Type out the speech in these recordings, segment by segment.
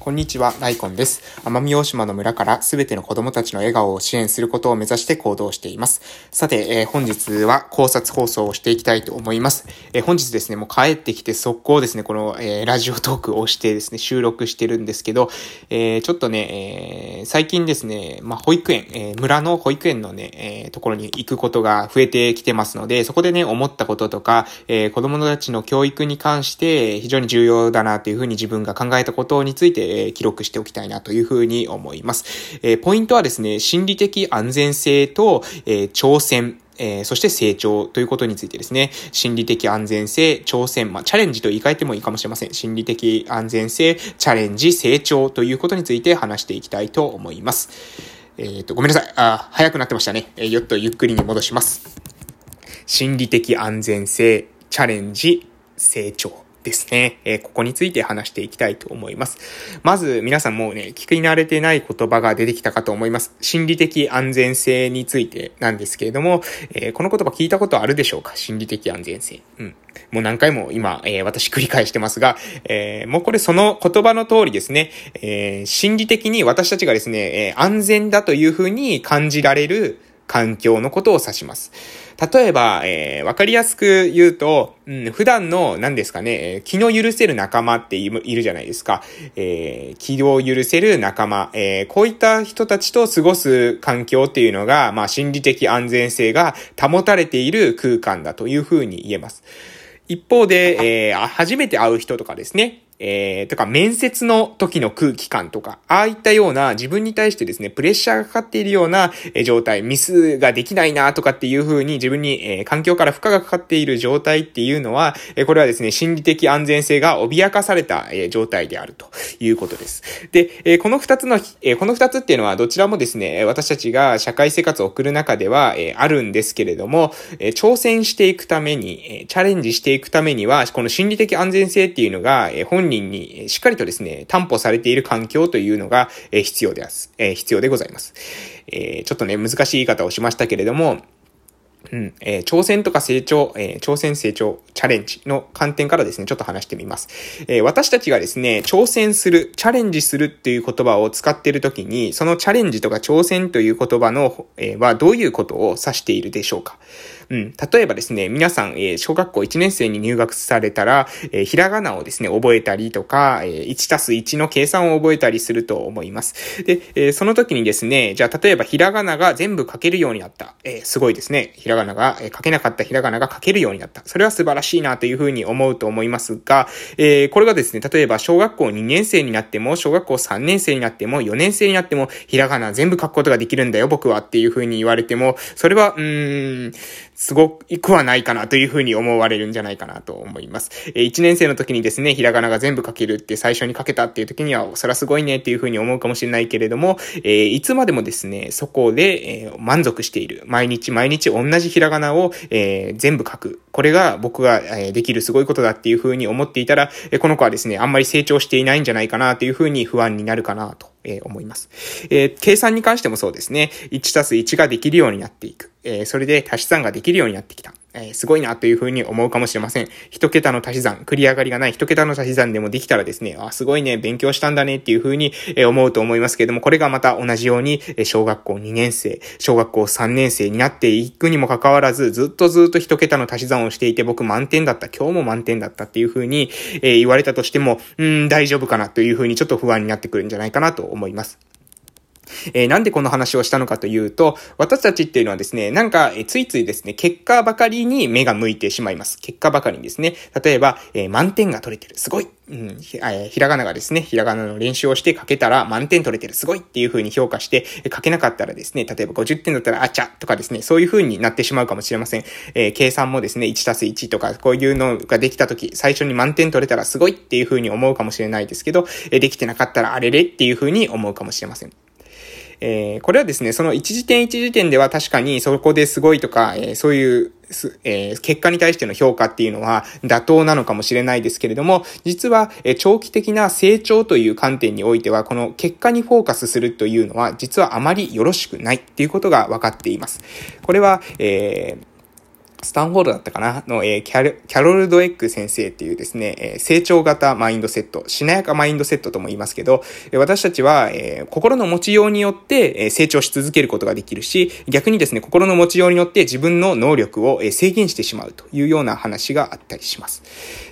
こんにちは、ライコンです。奄美大島の村からすべての子供たちの笑顔を支援することを目指して行動しています。さて、えー、本日は考察放送をしていきたいと思います。えー、本日ですね、もう帰ってきて速攻ですね、この、えー、ラジオトークをしてですね、収録してるんですけど、えちょっとね、え最近ですね、まあ、保育園、え村の保育園のね、えところに行くことが増えてきてますので、そこでね、思ったこととか、え子供たちの教育に関して非常に重要だなというふうに自分が考えたことについて、え記録しておきたいなというふうに思います。えポイントはですね、心理的安全性と、え挑戦、えー、そして成長ということについてですね、心理的安全性、挑戦、まあ、チャレンジと言い換えてもいいかもしれません。心理的安全性、チャレンジ、成長ということについて話していきたいと思います。えっ、ー、と、ごめんなさい。あ、早くなってましたね。えー、よっとゆっくりに戻します。心理的安全性、チャレンジ、成長。ですね、えー、ここについて話していきたいと思います。まず、皆さんもうね、聞き慣れてない言葉が出てきたかと思います。心理的安全性についてなんですけれども、えー、この言葉聞いたことあるでしょうか？心理的安全性。うん。もう何回も今、えー、私繰り返してますが、え、もうこれその言葉の通りですね、え、心理的に私たちがですね、え、安全だというふうに感じられる環境のことを指します。例えば、えー、わかりやすく言うと、うん、普段の、何ですかね、気の許せる仲間っているじゃないですか。えー、気を許せる仲間、えー、こういった人たちと過ごす環境っていうのが、まあ、心理的安全性が保たれている空間だというふうに言えます。一方で、えー、初めて会う人とかですね、えー、とか面接の時の空気感とか、ああいったような自分に対してですね、プレッシャーがかかっているような状態、ミスができないなとかっていう風に自分に、えー、環境から負荷がかかっている状態っていうのは、えー、これはですね、心理的安全性が脅かされた、えー、状態であるということです。で、えー、この二つの、えー、この二つっていうのはどちらもですね、私たちが社会生活を送る中では、えー、あるんですけれども、えー、挑戦していくために、えー、チャレンジしていくためには、この心理的安全性っていうのが、えー、本人にしっかりとですね、担保されている環境というのが必要です。必要でございます。えちょっとね、難しい言い方をしましたけれども、うん、えー、挑戦とか成長、えー、挑戦成長、チャレンジの観点からですね、ちょっと話してみます。えー、私たちがですね、挑戦する、チャレンジするっていう言葉を使っているときに、そのチャレンジとか挑戦という言葉の、え、はどういうことを指しているでしょうか？うん。例えばですね、皆さん、えー、小学校1年生に入学されたら、えー、ひらがなをですね、覚えたりとか、えー、1たす1の計算を覚えたりすると思います。で、えー、その時にですね、じゃあ、例えばひらがなが全部書けるようになった。えー、すごいですね。ひらがなが、えー、書けなかったひらがなが書けるようになった。それは素晴らしいなというふうに思うと思いますが、えー、これがですね、例えば小学校2年生になっても、小学校3年生になっても、4年生になっても、ひらがな全部書くことができるんだよ、僕はっていうふうに言われても、それは、うーん、すごくはないかなというふうに思われるんじゃないかなと思います。えー、1年生の時にですね、ひらがなが全部書けるって最初に書けたっていう時には、そらすごいねっていうふうに思うかもしれないけれども、えー、いつまでもですね、そこで、えー、満足している。毎日毎日同じひらがなを、えー、全部書く。これが僕が、えー、できるすごいことだっていうふうに思っていたら、えー、この子はですね、あんまり成長していないんじゃないかなというふうに不安になるかなと。え、思います。え、計算に関してもそうですね。1たす1ができるようになっていく。え、それで足し算ができるようになってきた。えー、すごいなというふうに思うかもしれません。一桁の足し算、繰り上がりがない一桁の足し算でもできたらですね、あ、すごいね、勉強したんだねっていうふうに思うと思いますけれども、これがまた同じように、小学校2年生、小学校3年生になっていくにもかかわらず、ずっとずっと一桁の足し算をしていて、僕満点だった、今日も満点だったっていうふうに、え言われたとしても、うん、大丈夫かなというふうにちょっと不安になってくるんじゃないかなと思います。えー、なんでこの話をしたのかというと、私たちっていうのはですね、なんか、えー、ついついですね、結果ばかりに目が向いてしまいます。結果ばかりにですね。例えば、えー、満点が取れてる。すごい。うん、ひ、えひらがながですね、ひらがなの練習をして書けたら満点取れてる。すごいっていう風に評価して、書けなかったらですね、例えば50点だったらあちゃとかですね、そういう風になってしまうかもしれません。え計算もですね、1たす1とか、こういうのができた時、最初に満点取れたらすごいっていう風に思うかもしれないですけど、えできてなかったらあれれっていう風に思うかもしれません。えー、これはですね、その一時点一時点では確かにそこですごいとか、えー、そういう、えー、結果に対しての評価っていうのは妥当なのかもしれないですけれども、実は、え、長期的な成長という観点においては、この結果にフォーカスするというのは、実はあまりよろしくないっていうことが分かっています。これは、えースタンフォードだったかな？の、えー、キャ、ロルドエッグ先生っていうですね、えー、成長型マインドセット、しなやかマインドセットとも言いますけど、私たちは、えー、心の持ちようによって、え、成長し続けることができるし、逆にですね、心の持ちようによって自分の能力を、え、制限してしまうというような話があったりします。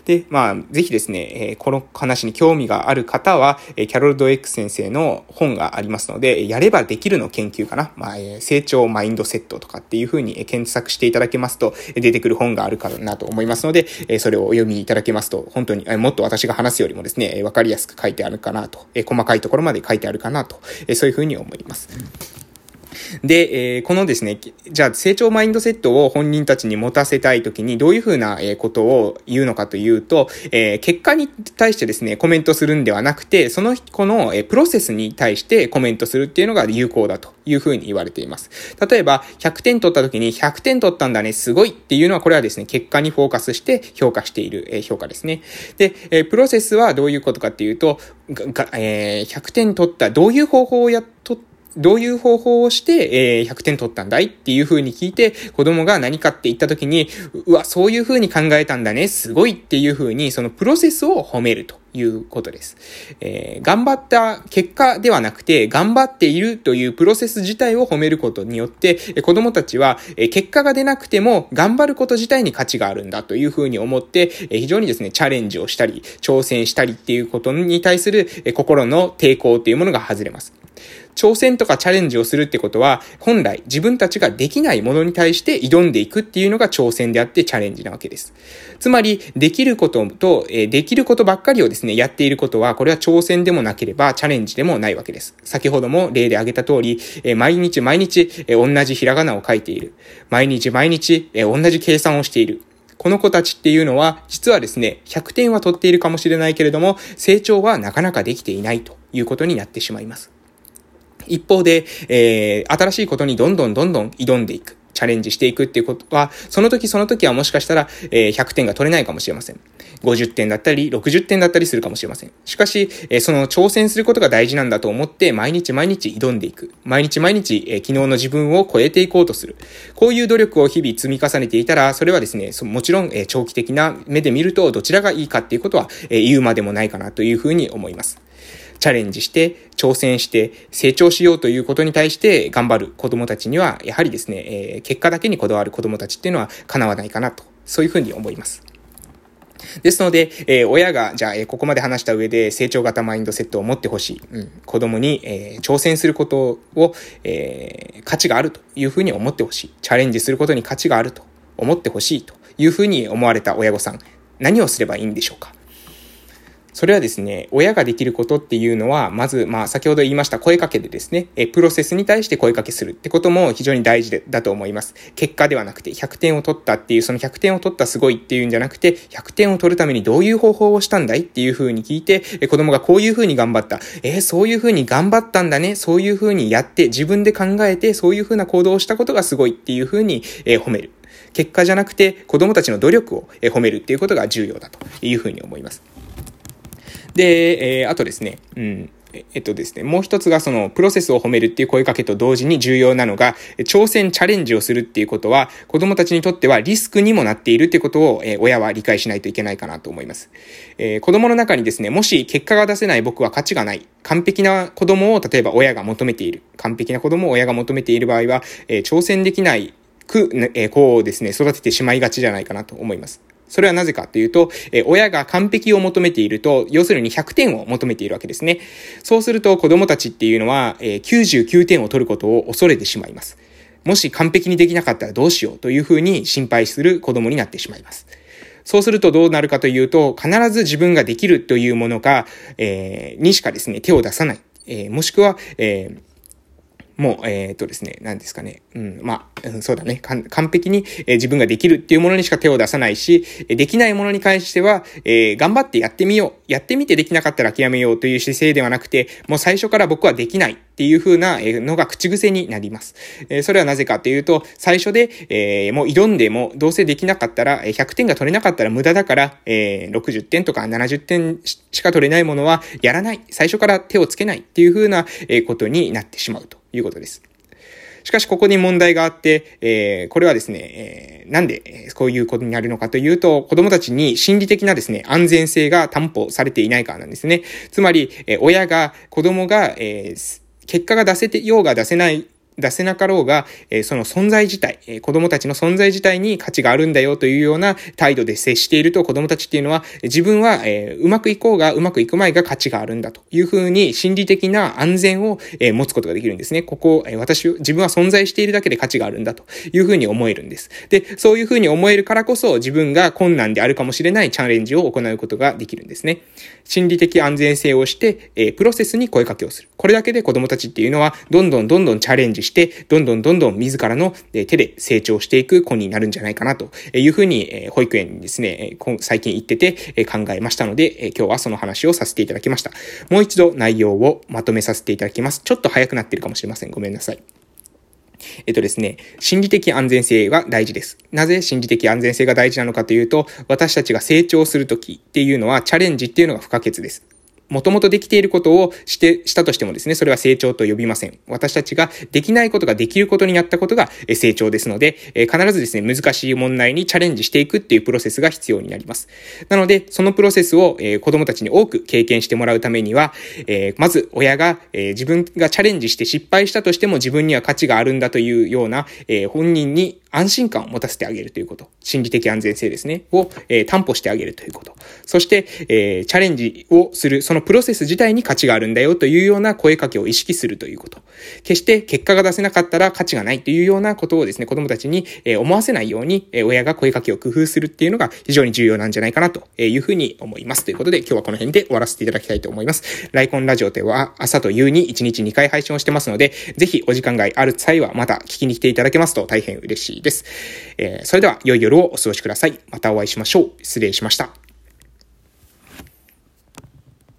で、まあ、ぜひですね、え、この話に興味がある方は、え、キャロルドエッグ先生の本がありますので、やればできるの研究かな？まあ、え、成長マインドセットとかっていうふうに検索していただけますと、出てくる本があるかなと思いますので、えそれをお読みいただけますと、本当に、えもっと私が話すよりもですね、わかりやすく書いてあるかなと、え細かいところまで書いてあるかなと、えそういうふうに思います。で、えー、このですね、じゃあ成長マインドセットを本人たちに持たせたいときにどういうふうなことを言うのかというと、えー、結果に対してですね、コメントするんではなくて、その、この、プロセスに対してコメントするっていうのが有効だというふうに言われています。例えば、100点取った時に100点取ったんだね、すごいっていうのは、これはですね、結果にフォーカスして評価している、え評価ですね。で、えプロセスはどういうことかっていうと、がえー、100点取った、どういう方法をやっとったどういう方法をして、えー、100点取ったんだいっていう風に聞いて、子供が何かって言った時に、うわ、そういう風に考えたんだね、すごいっていう風に、そのプロセスを褒めると。いうことです。えー、頑張った結果ではなくて、頑張っているというプロセス自体を褒めることによって、子供たちは、結果が出なくても頑張ること自体に価値があるんだというふうに思って、え非常にですね、チャレンジをしたり、挑戦したりっていうことに対するえ心の抵抗というものが外れます。挑戦とかチャレンジをするってことは、本来自分たちができないものに対して挑んでいくっていうのが挑戦であってチャレンジなわけです。つまり、できることと、えできることばっかりをですね、やっていることは、これは挑戦でもなければチャレンジでもないわけです。先ほども例で挙げた通り、え毎日毎日、え同じひらがなを書いている。毎日毎日、え同じ計算をしている。この子たちっていうのは、実はですね、100点は取っているかもしれないけれども、成長はなかなかできていないということになってしまいます。一方で、えー、新しいことにどんどんどんどん挑んでいく。チャレンジしていくっていうことは、その時その時はもしかしたら、えー、100点が取れないかもしれません。50点だったり、60点だったりするかもしれません。しかし、えー、その挑戦することが大事なんだと思って、毎日毎日挑んでいく。毎日毎日、えー、昨日の自分を超えていこうとする。こういう努力を日々積み重ねていたら、それはですね、もちろん、えー、長期的な目で見ると、どちらがいいかっていうことは、えー、言うまでもないかなというふうに思います。チャレンジして、挑戦して、成長しようということに対して頑張る子供たちには、やはりですね、えー、結果だけにこだわる子供たちっていうのは叶わないかなと、そういうふうに思います。ですので、えー、親が、じゃあ、えー、ここまで話した上で成長型マインドセットを持ってほしい。うん、子供に、えー、挑戦することを、え価値があるというふうに思ってほしい。チャレンジすることに価値があると思ってほしいというふうに思われた親御さん、何をすればいいんでしょうか？それはですね、親ができることっていうのは、まず、まあ、先ほど言いました声かけでですね、え、プロセスに対して声かけするってことも非常に大事だと思います。結果ではなくて、100点を取ったっていう、その100点を取ったすごいっていうんじゃなくて、100点を取るためにどういう方法をしたんだい？っていう風に聞いて、え、子供がこういう風に頑張った。えー、そういう風に頑張ったんだね。そういう風にやって、自分で考えて、そういう風な行動をしたことがすごいっていう風に、えー、褒める。結果じゃなくて、子供たちの努力を褒めるっていうことが重要だというふうに思います。で、えー、あとですね、うん。えっとですね、もう一つがそのプロセスを褒めるっていう声かけと同時に重要なのが、挑戦、チャレンジをするっていうことは、子供たちにとってはリスクにもなっているっていうことを、えー、親は理解しないといけないかなと思います。えー、子供の中にですね、もし結果が出せない僕は価値がない。完璧な子供を例えば親が求めている。完璧な子供を親が求めている場合は、えー、挑戦できないく、えー、子をですね、育ててしまいがちじゃないかなと思います。それはなぜかというと、え親が完璧を求めていると、要するに100点を求めているわけですね。そうすると子供たちっていうのは、え99点を取ることを恐れてしまいます。もし完璧にできなかったらどうしようというふうに心配する子供になってしまいます。そうするとどうなるかというと、必ず自分ができるというものが、えー、にしかですね、手を出さない。えー、もしくは、えー、もう、えっ、ー、とですね、何ですかね。うん、まあ、うん、そうだね。完璧に、えー、自分ができるっていうものにしか手を出さないし、できないものに関しては、えー、頑張ってやってみよう。やってみてできなかったら諦めようという姿勢ではなくて、もう最初から僕はできないっていう風なのが口癖になります。え、それはなぜかというと、最初で、え、もう挑んでもどうせできなかったら、100点が取れなかったら無駄だから、えー、60点とか70点しか取れないものはやらない。最初から手をつけないっていう風なことになってしまうと。いうことです。しかしここに問題があって、えー、これはですね、えー、なんでこういうことになるのかというと、子供たちに心理的なですね、安全性が担保されていないからなんですね。つまり、えー、親が、子供が、えー、結果が出せてようが出せない出せなかろうが、え、その存在自体、え、子供たちの存在自体に価値があるんだよというような態度で接していると子供たちっていうのは、自分は、え、うまくいこうがうまくいく前が価値があるんだというふうに心理的な安全を、え持つことができるんですね。ここ、え私、自分は存在しているだけで価値があるんだというふうに思えるんです。で、そういうふうに思えるからこそ自分が困難であるかもしれないチャレンジを行うことができるんですね。心理的安全性をして、えプロセスに声かけをする。これだけで子供たちっていうのは、どんどんどんどんチャレンジして、どんどんどんどん自らの手で成長していく子になるんじゃないかなというふうに、保育園にですね、最近行ってて考えましたので、今日はその話をさせていただきました。もう一度内容をまとめさせていただきます。ちょっと早くなってるかもしれません。ごめんなさい。えっとですね、心理的安全性が大事です。なぜ心理的安全性が大事なのかというと、私たちが成長するときっていうのはチャレンジっていうのが不可欠です。もともとできていることをして、したとしてもですね、それは成長と呼びません。私たちができないことができることになったことが成長ですので、必ずですね、難しい問題にチャレンジしていくっていうプロセスが必要になります。なので、そのプロセスを、子供たちに多く経験してもらうためには、まず親が、自分がチャレンジして失敗したとしても自分には価値があるんだというような、本人に安心感を持たせてあげるということ。心理的安全性ですね。を、担保してあげるということ。そして、チャレンジをする、そのプロセス自体に価値があるんだよというような声かけを意識するということ。決して結果が出せなかったら価値がないというようなことをですね、子供たちに思わせないように、親が声かけを工夫するっていうのが非常に重要なんじゃないかなというふうに思います。ということで今日はこの辺で終わらせていただきたいと思います。ライコンラジオでは朝と夕に1日2回配信をしてますので、ぜひお時間がある際はまた聞きに来ていただけますと大変嬉しいです。えー、それでは良い夜をお過ごしください。またお会いしましょう。失礼しました。